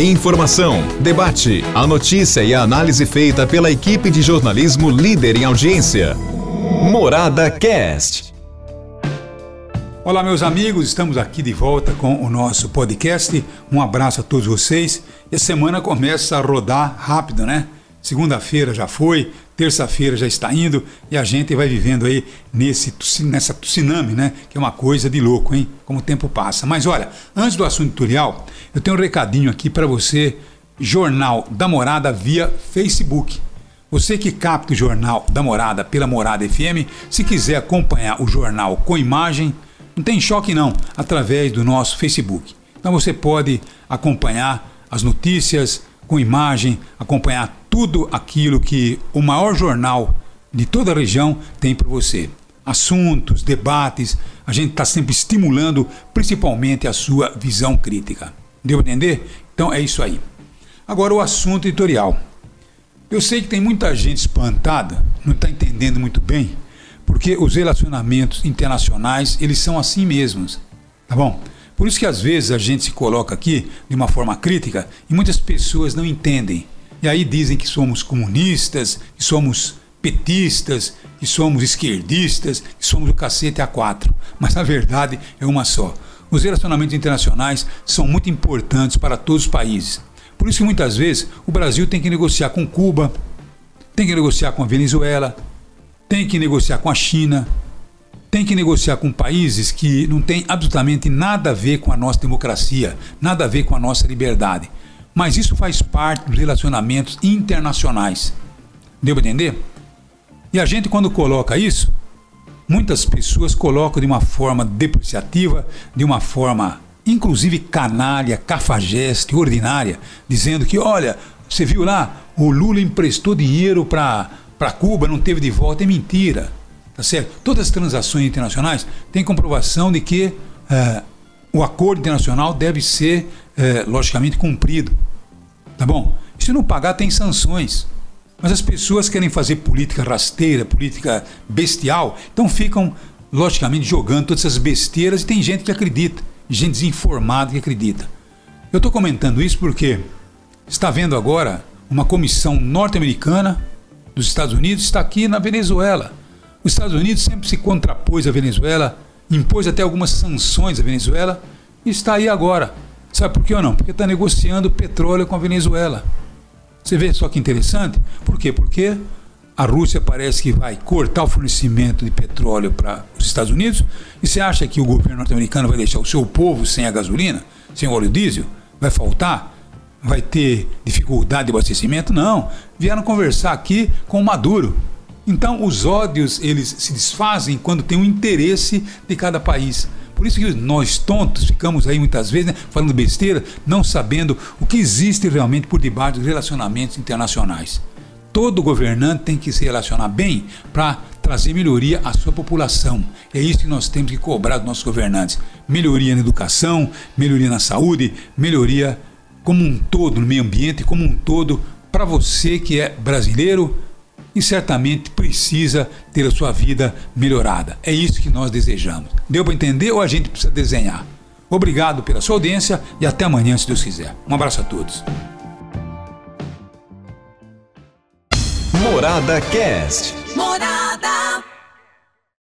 Informação, debate, a notícia e a análise feita pela equipe de jornalismo líder em audiência. Morada Cast. Olá, meus amigos, estamos aqui de volta com o nosso podcast. Um abraço a todos vocês. E a semana começa a rodar rápido, né? Segunda-feira já foi, terça-feira já está indo e a gente vai vivendo aí nesse nessa tsunami, né? Que é uma coisa de louco, hein? Como o tempo passa. Mas olha, antes do assunto tutorial, eu tenho um recadinho aqui para você, Jornal da Morada via Facebook. Você que capta o Jornal da Morada pela Morada FM, se quiser acompanhar o jornal com imagem, não tem choque não, através do nosso Facebook. Então você pode acompanhar as notícias com imagem, acompanhar tudo aquilo que o maior jornal de toda a região tem para você. Assuntos, debates, a gente está sempre estimulando principalmente a sua visão crítica. Deu para entender? Então é isso aí. Agora o assunto editorial. Eu sei que tem muita gente espantada, não está entendendo muito bem, porque os relacionamentos internacionais eles são assim mesmos, tá bom? Por isso que às vezes a gente se coloca aqui de uma forma crítica e muitas pessoas não entendem. E aí dizem que somos comunistas, que somos petistas, que somos esquerdistas, que somos o cacete A4. Mas na verdade é uma só. Os relacionamentos internacionais são muito importantes para todos os países. Por isso que muitas vezes o Brasil tem que negociar com Cuba, tem que negociar com a Venezuela, tem que negociar com a China, tem que negociar com países que não têm absolutamente nada a ver com a nossa democracia, nada a ver com a nossa liberdade. Mas isso faz parte dos relacionamentos internacionais. Deu para entender? E a gente, quando coloca isso, muitas pessoas colocam de uma forma depreciativa, de uma forma inclusive canalha, cafajeste, ordinária, dizendo que, olha, você viu lá, o Lula emprestou dinheiro para Cuba, não teve de volta. É mentira. Tá certo? Todas as transações internacionais têm comprovação de que é, o acordo internacional deve ser, é, logicamente, cumprido. Tá bom? Se não pagar, tem sanções. Mas as pessoas querem fazer política rasteira, política bestial, então ficam, logicamente, jogando todas essas besteiras e tem gente que acredita, gente desinformada que acredita. Eu estou comentando isso porque está vendo agora uma comissão norte-americana dos Estados Unidos está aqui na Venezuela. Os Estados Unidos sempre se contrapôs à Venezuela, impôs até algumas sanções à Venezuela e está aí agora. Sabe por quê ou não? Porque está negociando petróleo com a Venezuela. Você vê só que interessante? Por quê? Porque a Rússia parece que vai cortar o fornecimento de petróleo para os Estados Unidos e você acha que o governo norte-americano vai deixar o seu povo sem a gasolina, sem o óleo diesel? Vai faltar? Vai ter dificuldade de abastecimento? Não. Vieram conversar aqui com o Maduro. Então, os ódios eles se desfazem quando tem um interesse de cada país. Por isso que nós tontos ficamos aí muitas vezes né, falando besteira, não sabendo o que existe realmente por debaixo dos relacionamentos internacionais. Todo governante tem que se relacionar bem para trazer melhoria à sua população. É isso que nós temos que cobrar dos nossos governantes: melhoria na educação, melhoria na saúde, melhoria como um todo no meio ambiente, como um todo para você que é brasileiro e certamente precisa ter a sua vida melhorada. É isso que nós desejamos. Deu para entender ou a gente precisa desenhar? Obrigado pela sua audiência e até amanhã, se Deus quiser. Um abraço a todos. Morada Cast. Morada.